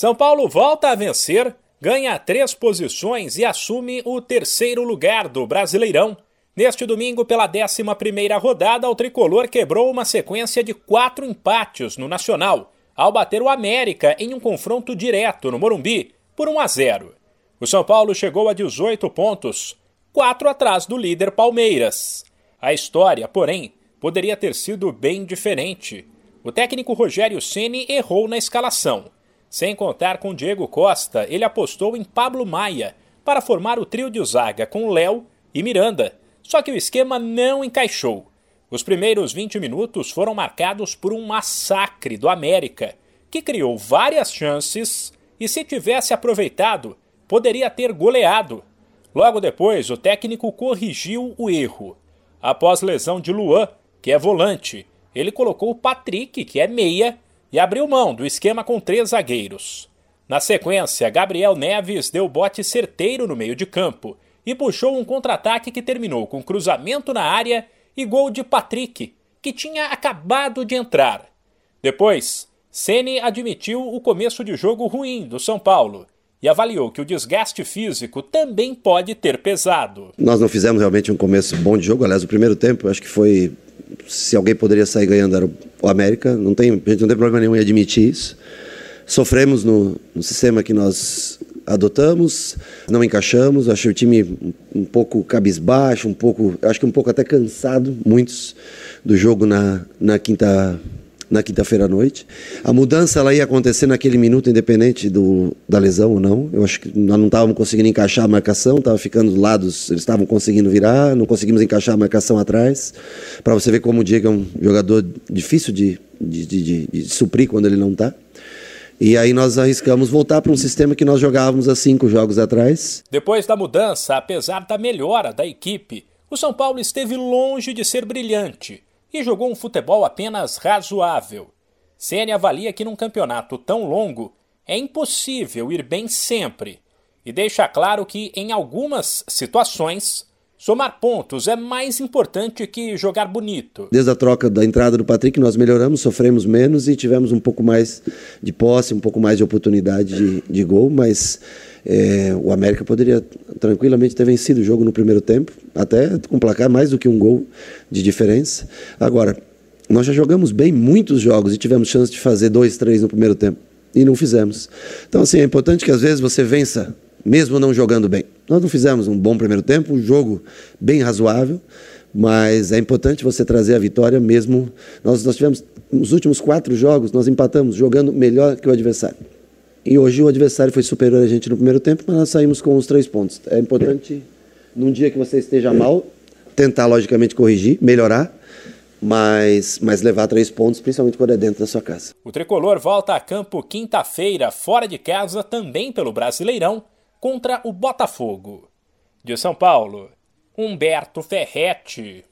São Paulo volta a vencer, ganha três posições e assume o terceiro lugar do Brasileirão. Neste domingo, pela 11 rodada, o tricolor quebrou uma sequência de quatro empates no Nacional, ao bater o América em um confronto direto no Morumbi, por 1 a 0. O São Paulo chegou a 18 pontos, quatro atrás do líder Palmeiras. A história, porém, poderia ter sido bem diferente. O técnico Rogério Ceni errou na escalação. Sem contar com Diego Costa, ele apostou em Pablo Maia para formar o trio de zaga com Léo e Miranda. Só que o esquema não encaixou. Os primeiros 20 minutos foram marcados por um massacre do América, que criou várias chances e, se tivesse aproveitado, poderia ter goleado. Logo depois, o técnico corrigiu o erro. Após lesão de Luan, que é volante, ele colocou o Patrick, que é meia, e abriu mão do esquema com três zagueiros. Na sequência, Gabriel Neves deu bote certeiro no meio de campo e puxou um contra-ataque que terminou com cruzamento na área e gol de Patrick, que tinha acabado de entrar. Depois, Ceni admitiu o começo de jogo ruim do São Paulo e avaliou que o desgaste físico também pode ter pesado. Nós não fizemos realmente um começo bom de jogo, aliás, o primeiro tempo acho que foi se alguém poderia sair ganhando era o América, não tem, a gente não tem problema nenhum em admitir isso. Sofremos no, no sistema que nós adotamos, não encaixamos, achei o time um, um pouco cabisbaixo, um pouco, acho que um pouco até cansado, muitos do jogo na, na quinta na quinta-feira à noite. A mudança ela ia acontecer naquele minuto, independente do, da lesão ou não. Eu acho que nós não estávamos conseguindo encaixar a marcação, estava ficando dos lados, eles estavam conseguindo virar, não conseguimos encaixar a marcação atrás. Para você ver como o Diego é um jogador difícil de, de, de, de, de suprir quando ele não está. E aí nós arriscamos voltar para um sistema que nós jogávamos há cinco jogos atrás. Depois da mudança, apesar da melhora da equipe, o São Paulo esteve longe de ser brilhante e jogou um futebol apenas razoável. Ceni avalia que num campeonato tão longo é impossível ir bem sempre e deixa claro que em algumas situações somar pontos é mais importante que jogar bonito. Desde a troca da entrada do Patrick nós melhoramos, sofremos menos e tivemos um pouco mais de posse, um pouco mais de oportunidade de, de gol, mas é, o América poderia tranquilamente ter vencido o jogo no primeiro tempo, até com placar mais do que um gol de diferença. Agora, nós já jogamos bem muitos jogos e tivemos chance de fazer dois, três no primeiro tempo e não fizemos. Então, assim, é importante que às vezes você vença, mesmo não jogando bem. Nós não fizemos um bom primeiro tempo, um jogo bem razoável, mas é importante você trazer a vitória mesmo. Nós, nós tivemos, nos últimos quatro jogos, nós empatamos jogando melhor que o adversário. E hoje o adversário foi superior a gente no primeiro tempo, mas nós saímos com os três pontos. É importante, num dia que você esteja mal, tentar logicamente corrigir, melhorar, mas, mas levar três pontos, principalmente quando é dentro da sua casa. O tricolor volta a campo quinta-feira, fora de casa, também pelo Brasileirão, contra o Botafogo. De São Paulo, Humberto Ferretti.